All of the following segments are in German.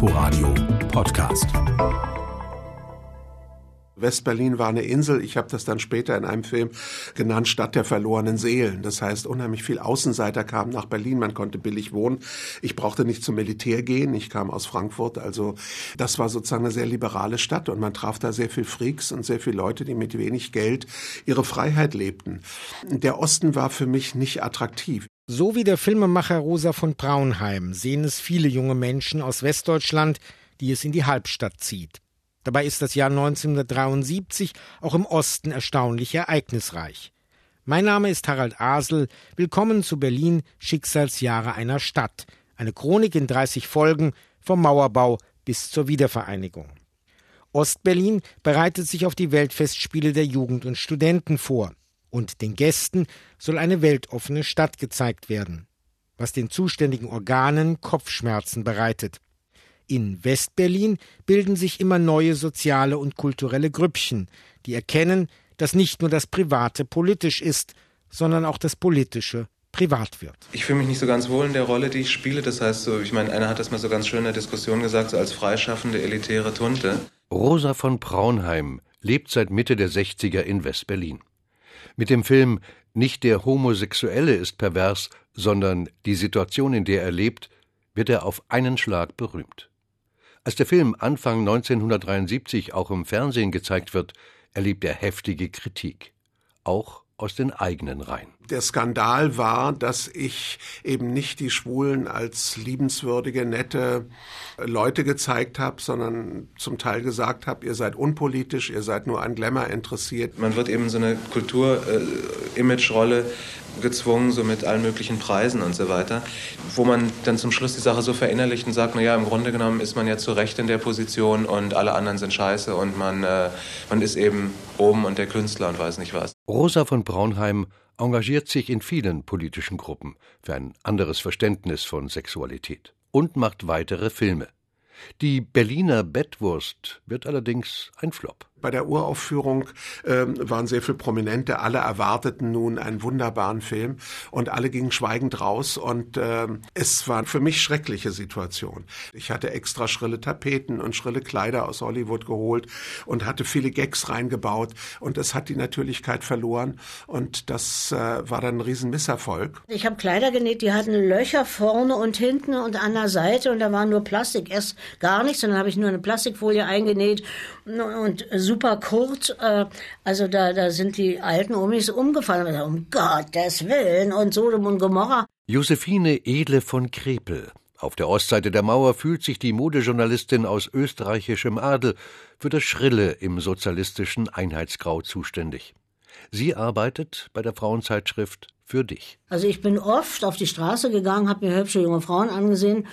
Inforadio Podcast. Westberlin war eine Insel. Ich habe das dann später in einem Film genannt, Stadt der verlorenen Seelen. Das heißt, unheimlich viel Außenseiter kamen nach Berlin. Man konnte billig wohnen. Ich brauchte nicht zum Militär gehen. Ich kam aus Frankfurt. Also das war sozusagen eine sehr liberale Stadt und man traf da sehr viel Freaks und sehr viele Leute, die mit wenig Geld ihre Freiheit lebten. Der Osten war für mich nicht attraktiv. So wie der Filmemacher Rosa von Braunheim sehen es viele junge Menschen aus Westdeutschland, die es in die Halbstadt zieht. Dabei ist das Jahr 1973 auch im Osten erstaunlich ereignisreich. Mein Name ist Harald Asel. Willkommen zu Berlin Schicksalsjahre einer Stadt. Eine Chronik in 30 Folgen vom Mauerbau bis zur Wiedervereinigung. Ostberlin bereitet sich auf die Weltfestspiele der Jugend und Studenten vor. Und den Gästen soll eine weltoffene Stadt gezeigt werden. Was den zuständigen Organen Kopfschmerzen bereitet. In Westberlin bilden sich immer neue soziale und kulturelle Grüppchen, die erkennen, dass nicht nur das Private politisch ist, sondern auch das Politische privat wird. Ich fühle mich nicht so ganz wohl in der Rolle, die ich spiele. Das heißt, so, ich meine, einer hat das mal so ganz schön in der Diskussion gesagt, so als freischaffende elitäre Tunte. Rosa von Braunheim lebt seit Mitte der 60er in Westberlin. Mit dem Film Nicht der Homosexuelle ist pervers, sondern die Situation, in der er lebt, wird er auf einen Schlag berühmt. Als der Film Anfang 1973 auch im Fernsehen gezeigt wird, erlebt er heftige Kritik, auch aus den eigenen Reihen. Der Skandal war, dass ich eben nicht die Schwulen als liebenswürdige, nette Leute gezeigt habe, sondern zum Teil gesagt habe, ihr seid unpolitisch, ihr seid nur an Glamour interessiert. Man wird eben so eine Kultur-Image-Rolle gezwungen, so mit allen möglichen Preisen und so weiter, wo man dann zum Schluss die Sache so verinnerlicht und sagt, naja, im Grunde genommen ist man ja zu Recht in der Position und alle anderen sind scheiße und man, äh, man ist eben oben und der Künstler und weiß nicht was. Rosa von Braunheim engagiert sich in vielen politischen Gruppen für ein anderes Verständnis von Sexualität und macht weitere Filme. Die Berliner Bettwurst wird allerdings ein Flop. Bei der Uraufführung äh, waren sehr viele Prominente. Alle erwarteten nun einen wunderbaren Film und alle gingen schweigend raus. Und äh, es war für mich schreckliche Situation. Ich hatte extra schrille Tapeten und schrille Kleider aus Hollywood geholt und hatte viele Gags reingebaut. Und es hat die Natürlichkeit verloren. Und das äh, war dann ein Riesenmisserfolg. Ich habe Kleider genäht, die hatten Löcher vorne und hinten und an der Seite. Und da war nur Plastik. Erst gar nichts. Und dann habe ich nur eine Plastikfolie eingenäht und super kurz. Äh, also da, da sind die alten Omis umgefallen. Um Gottes Willen und Sodom und Gomorra. Josephine Edle von Krepel. Auf der Ostseite der Mauer fühlt sich die Modejournalistin aus österreichischem Adel für das Schrille im sozialistischen Einheitsgrau zuständig. Sie arbeitet bei der Frauenzeitschrift für dich. Also ich bin oft auf die Straße gegangen, habe mir hübsche junge Frauen angesehen,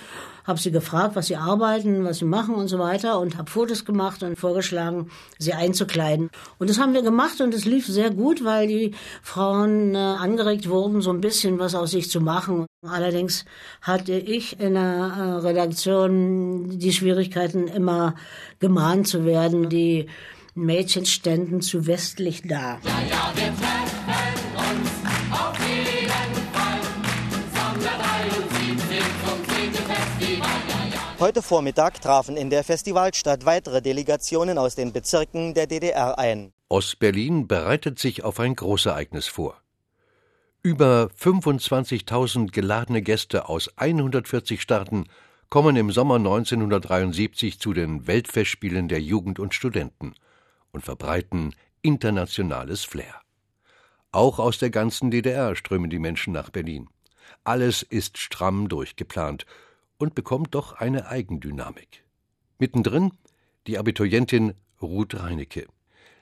habe sie gefragt, was sie arbeiten, was sie machen und so weiter und habe Fotos gemacht und vorgeschlagen, sie einzukleiden. Und das haben wir gemacht und es lief sehr gut, weil die Frauen äh, angeregt wurden, so ein bisschen was aus sich zu machen. Allerdings hatte ich in der äh, Redaktion die Schwierigkeiten, immer gemahnt zu werden. Die Mädchen ständen zu westlich da. Ja, ja, Heute Vormittag trafen in der Festivalstadt weitere Delegationen aus den Bezirken der DDR ein. Ostberlin bereitet sich auf ein Großereignis vor. Über 25.000 geladene Gäste aus 140 Staaten kommen im Sommer 1973 zu den Weltfestspielen der Jugend und Studenten und verbreiten internationales Flair. Auch aus der ganzen DDR strömen die Menschen nach Berlin. Alles ist stramm durchgeplant und bekommt doch eine Eigendynamik. Mittendrin die Abiturientin Ruth Reinecke.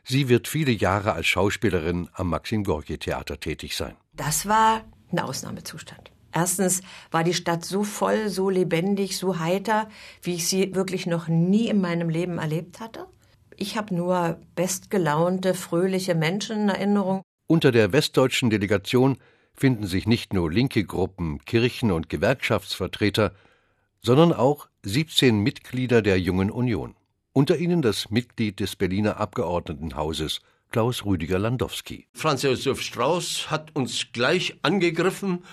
Sie wird viele Jahre als Schauspielerin am Maxim Gorki Theater tätig sein. Das war ein Ausnahmezustand. Erstens war die Stadt so voll, so lebendig, so heiter, wie ich sie wirklich noch nie in meinem Leben erlebt hatte. Ich habe nur bestgelaunte, fröhliche Menschen in Erinnerung. Unter der westdeutschen Delegation finden sich nicht nur linke Gruppen, Kirchen und Gewerkschaftsvertreter, sondern auch 17 Mitglieder der Jungen Union. Unter ihnen das Mitglied des Berliner Abgeordnetenhauses, Klaus Rüdiger Landowski. Franz Josef Strauß hat uns gleich angegriffen,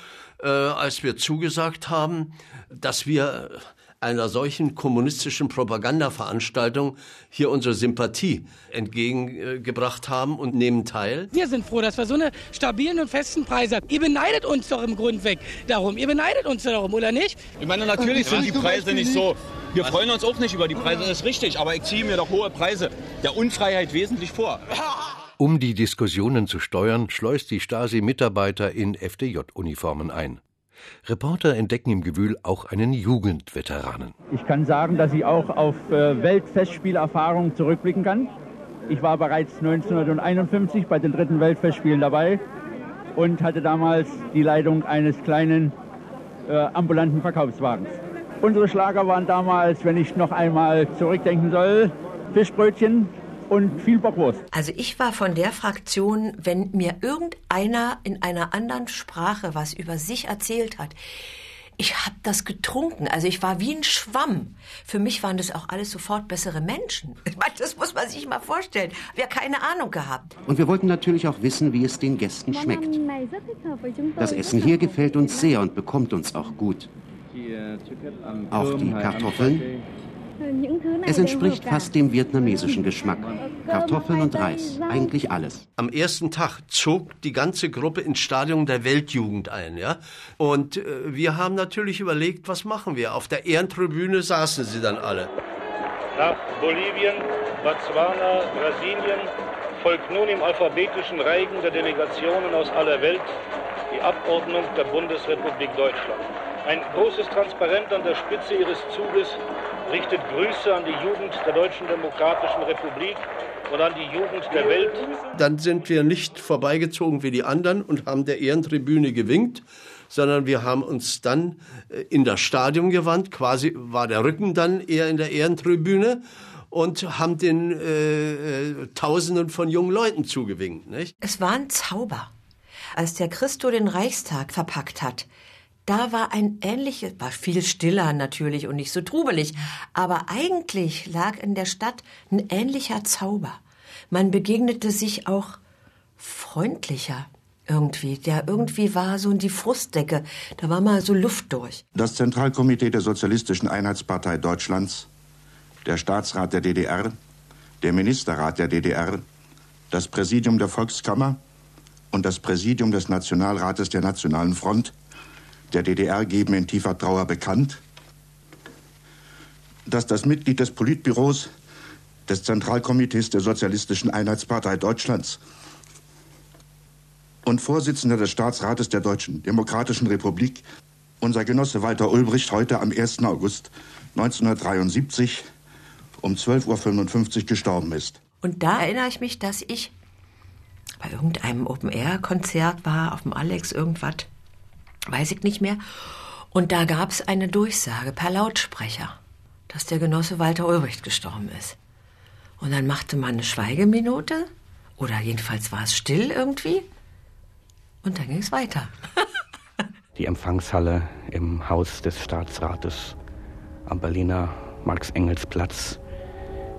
äh, als wir zugesagt haben, dass wir einer solchen kommunistischen Propagandaveranstaltung hier unsere Sympathie entgegengebracht haben und nehmen teil. Wir sind froh, dass wir so eine stabilen und festen Preise haben. Ihr beneidet uns doch im Grund weg darum. Ihr beneidet uns darum, oder nicht? Ich meine, natürlich sind die Preise nicht so. Wir freuen uns auch nicht über die Preise, das ist richtig, aber ich ziehe mir doch hohe Preise der Unfreiheit wesentlich vor. Um die Diskussionen zu steuern, schleust die Stasi Mitarbeiter in FDJ-Uniformen ein. Reporter entdecken im Gewühl auch einen Jugendveteranen. Ich kann sagen, dass ich auch auf äh, Weltfestspielerfahrung zurückblicken kann. Ich war bereits 1951 bei den dritten Weltfestspielen dabei und hatte damals die Leitung eines kleinen äh, ambulanten Verkaufswagens. Unsere Schlager waren damals, wenn ich noch einmal zurückdenken soll, Fischbrötchen, und viel Bockwurst. Also ich war von der Fraktion, wenn mir irgendeiner in einer anderen Sprache was über sich erzählt hat, ich habe das getrunken. Also ich war wie ein Schwamm. Für mich waren das auch alles sofort bessere Menschen. Das muss man sich mal vorstellen. Wir keine Ahnung gehabt. Und wir wollten natürlich auch wissen, wie es den Gästen schmeckt. Das Essen hier gefällt uns sehr und bekommt uns auch gut. Auch die Kartoffeln, es entspricht fast dem vietnamesischen Geschmack. Kartoffeln und Reis, eigentlich alles. Am ersten Tag zog die ganze Gruppe ins Stadion der Weltjugend ein, ja. Und äh, wir haben natürlich überlegt, was machen wir? Auf der Ehrentribüne saßen sie dann alle. Nach Bolivien, Botswana, Brasilien folgt nun im alphabetischen Reigen der Delegationen aus aller Welt die Abordnung der Bundesrepublik Deutschland. Ein großes Transparent an der Spitze ihres Zuges richtet Grüße an die Jugend der Deutschen Demokratischen Republik und an die Jugend der Welt. Dann sind wir nicht vorbeigezogen wie die anderen und haben der Ehrentribüne gewinkt, sondern wir haben uns dann äh, in das Stadion gewandt. Quasi war der Rücken dann eher in der Ehrentribüne und haben den äh, äh, Tausenden von jungen Leuten zugewinkt. Nicht? Es war ein Zauber. Als der Christo den Reichstag verpackt hat, da war ein ähnliches, war viel stiller natürlich und nicht so trubelig, aber eigentlich lag in der Stadt ein ähnlicher Zauber. Man begegnete sich auch freundlicher irgendwie. Der irgendwie war so in die Frustdecke, da war mal so Luft durch. Das Zentralkomitee der Sozialistischen Einheitspartei Deutschlands, der Staatsrat der DDR, der Ministerrat der DDR, das Präsidium der Volkskammer und das Präsidium des Nationalrates der Nationalen Front der DDR geben in tiefer Trauer bekannt, dass das Mitglied des Politbüros des Zentralkomitees der Sozialistischen Einheitspartei Deutschlands und Vorsitzender des Staatsrates der Deutschen Demokratischen Republik, unser Genosse Walter Ulbricht, heute am 1. August 1973 um 12.55 Uhr gestorben ist. Und da erinnere ich mich, dass ich bei irgendeinem Open-Air-Konzert war, auf dem Alex irgendwas weiß ich nicht mehr. Und da gab es eine Durchsage per Lautsprecher, dass der Genosse Walter Ulbricht gestorben ist. Und dann machte man eine Schweigeminute, oder jedenfalls war es still irgendwie, und dann ging es weiter. Die Empfangshalle im Haus des Staatsrates am Berliner Marx-Engels-Platz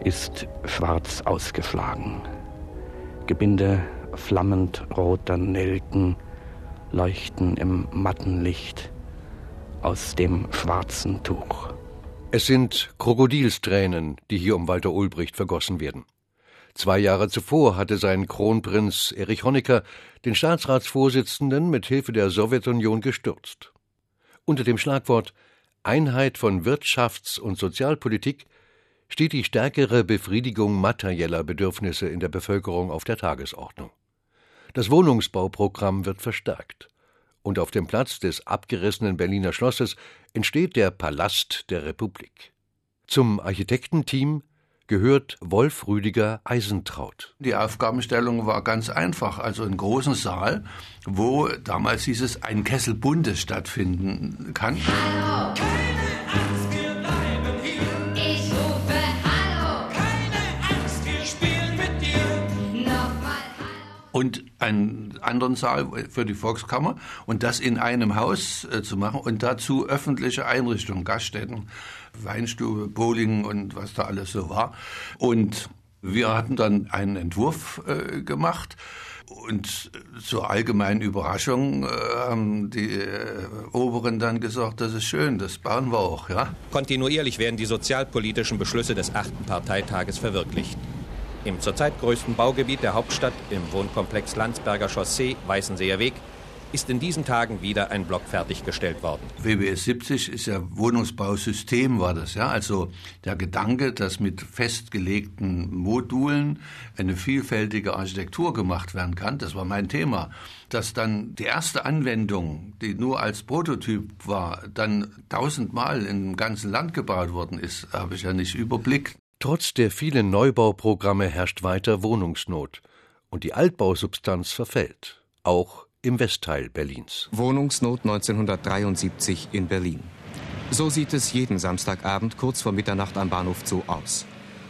ist schwarz ausgeschlagen. Gebinde flammend roter Nelken leuchten im matten Licht aus dem schwarzen Tuch. Es sind Krokodilstränen, die hier um Walter Ulbricht vergossen werden. Zwei Jahre zuvor hatte sein Kronprinz Erich Honecker den Staatsratsvorsitzenden mit Hilfe der Sowjetunion gestürzt. Unter dem Schlagwort Einheit von Wirtschafts- und Sozialpolitik steht die stärkere Befriedigung materieller Bedürfnisse in der Bevölkerung auf der Tagesordnung. Das Wohnungsbauprogramm wird verstärkt. Und auf dem Platz des abgerissenen Berliner Schlosses entsteht der Palast der Republik. Zum Architektenteam gehört Wolf Rüdiger Eisentraut. Die Aufgabenstellung war ganz einfach. Also einen großen Saal, wo damals hieß es, ein Kessel Bundes stattfinden kann. Hallo. und einen anderen Saal für die Volkskammer und das in einem Haus äh, zu machen und dazu öffentliche Einrichtungen, Gaststätten, Weinstube, Bowling und was da alles so war. Und wir hatten dann einen Entwurf äh, gemacht Und zur allgemeinen Überraschung äh, haben die äh, Oberen dann gesagt, das ist schön, das bauen wir auch. Ja? Kontinuierlich werden die sozialpolitischen Beschlüsse des achten Parteitages verwirklicht. Im zurzeit größten Baugebiet der Hauptstadt, im Wohnkomplex Landsberger Chaussee, Weißenseer Weg, ist in diesen Tagen wieder ein Block fertiggestellt worden. WBS 70 ist ja Wohnungsbausystem, war das, ja. Also der Gedanke, dass mit festgelegten Modulen eine vielfältige Architektur gemacht werden kann, das war mein Thema. Dass dann die erste Anwendung, die nur als Prototyp war, dann tausendmal im ganzen Land gebaut worden ist, habe ich ja nicht überblickt. Trotz der vielen Neubauprogramme herrscht weiter Wohnungsnot und die Altbausubstanz verfällt, auch im Westteil Berlins. Wohnungsnot 1973 in Berlin. So sieht es jeden Samstagabend kurz vor Mitternacht am Bahnhof Zoo aus.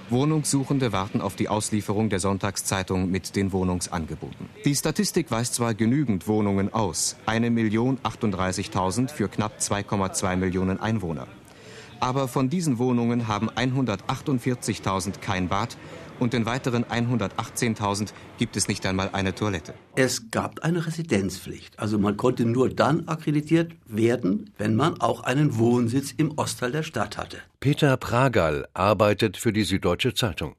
Wohnungssuchende warten auf die Auslieferung der Sonntagszeitung mit den Wohnungsangeboten. Die Statistik weist zwar genügend Wohnungen aus, 1.038.000 für knapp 2,2 Millionen Einwohner. Aber von diesen Wohnungen haben 148.000 kein Bad und den weiteren 118.000 gibt es nicht einmal eine Toilette. Es gab eine Residenzpflicht. Also man konnte nur dann akkreditiert werden, wenn man auch einen Wohnsitz im Ostteil der Stadt hatte. Peter Pragal arbeitet für die Süddeutsche Zeitung.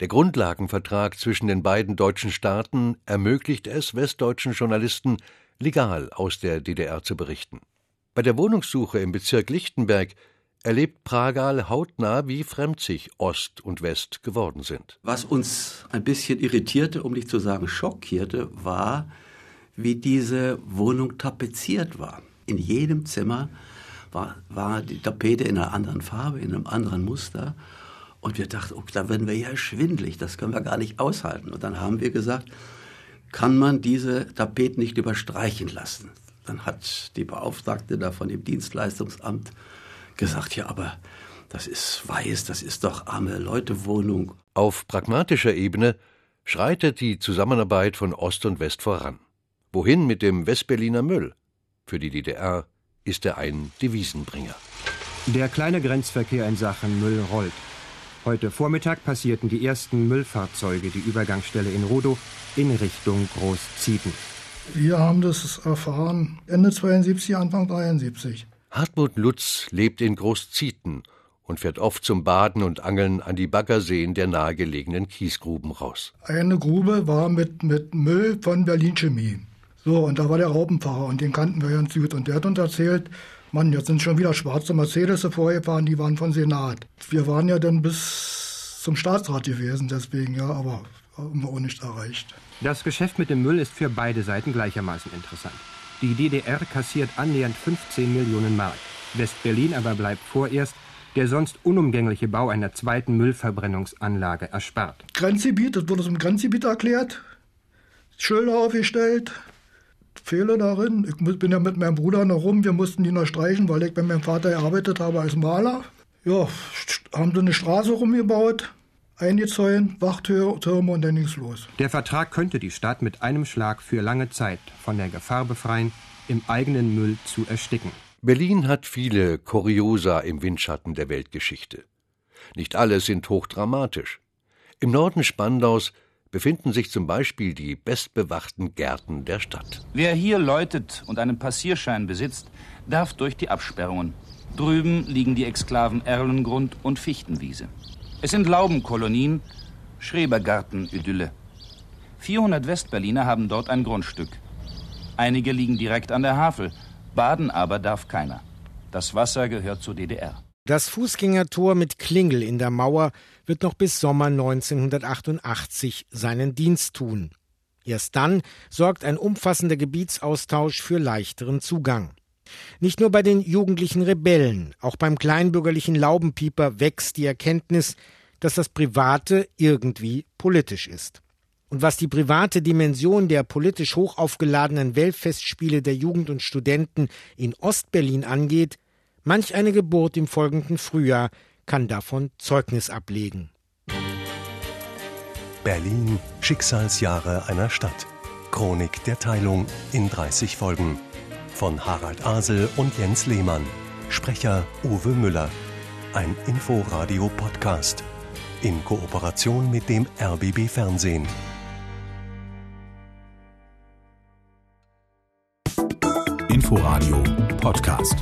Der Grundlagenvertrag zwischen den beiden deutschen Staaten ermöglicht es westdeutschen Journalisten, legal aus der DDR zu berichten. Bei der Wohnungssuche im Bezirk Lichtenberg erlebt Pragal hautnah, wie fremd Ost und West geworden sind. Was uns ein bisschen irritierte, um nicht zu sagen schockierte, war, wie diese Wohnung tapeziert war. In jedem Zimmer war, war die Tapete in einer anderen Farbe, in einem anderen Muster. Und wir dachten, oh, da werden wir ja schwindlig, das können wir gar nicht aushalten. Und dann haben wir gesagt, kann man diese Tapeten nicht überstreichen lassen? Dann hat die Beauftragte da von dem Dienstleistungsamt gesagt, ja, aber das ist weiß, das ist doch arme Leutewohnung. Auf pragmatischer Ebene schreitet die Zusammenarbeit von Ost und West voran. Wohin mit dem Westberliner Müll? Für die DDR ist er ein Devisenbringer. Der kleine Grenzverkehr in Sachen Müll rollt. Heute Vormittag passierten die ersten Müllfahrzeuge die Übergangsstelle in Rodow in Richtung Großzieten. Wir haben das erfahren Ende 72, Anfang 73. Hartmut Lutz lebt in Großzieten und fährt oft zum Baden und Angeln an die Baggerseen der nahegelegenen Kiesgruben raus. Eine Grube war mit, mit Müll von Berlin Chemie. So, und da war der Raupenfahrer und den kannten wir ganz gut. Und der hat uns erzählt, Mann, jetzt sind schon wieder schwarze Mercedes vorgefahren, die waren von Senat. Wir waren ja dann bis zum Staatsrat gewesen, deswegen ja, aber haben wir auch nicht erreicht. Das Geschäft mit dem Müll ist für beide Seiten gleichermaßen interessant. Die DDR kassiert annähernd 15 Millionen Mark. West-Berlin aber bleibt vorerst der sonst unumgängliche Bau einer zweiten Müllverbrennungsanlage ersperrt. Grenzgebiet, das wurde zum Grenzgebiet erklärt, Schilder aufgestellt, Fehler darin. Ich bin ja mit meinem Bruder noch rum, wir mussten die noch streichen, weil ich bei meinem Vater gearbeitet habe als Maler. Ja, haben sie eine Straße rumgebaut, eingezäunt, Wachtürme und dann ging's los. Der Vertrag könnte die Stadt mit einem Schlag für lange Zeit von der Gefahr befreien, im eigenen Müll zu ersticken. Berlin hat viele Kuriosa im Windschatten der Weltgeschichte. Nicht alle sind hochdramatisch. Im Norden Spandaus befinden sich zum Beispiel die bestbewachten Gärten der Stadt. Wer hier läutet und einen Passierschein besitzt, darf durch die Absperrungen. Drüben liegen die Exklaven Erlengrund und Fichtenwiese. Es sind Laubenkolonien, Schrebergarten-Idylle. 400 Westberliner haben dort ein Grundstück. Einige liegen direkt an der Havel, baden aber darf keiner. Das Wasser gehört zur DDR. Das Fußgängertor mit Klingel in der Mauer wird noch bis Sommer 1988 seinen Dienst tun. Erst dann sorgt ein umfassender Gebietsaustausch für leichteren Zugang. Nicht nur bei den jugendlichen Rebellen, auch beim kleinbürgerlichen Laubenpieper wächst die Erkenntnis, dass das Private irgendwie politisch ist. Und was die private Dimension der politisch hoch aufgeladenen Weltfestspiele der Jugend und Studenten in Ostberlin angeht, manch eine Geburt im folgenden Frühjahr kann davon Zeugnis ablegen. Berlin Schicksalsjahre einer Stadt. Chronik der Teilung in 30 Folgen von Harald Asel und Jens Lehmann. Sprecher Uwe Müller. Ein Inforadio-Podcast in Kooperation mit dem RBB Fernsehen. Inforadio Podcast.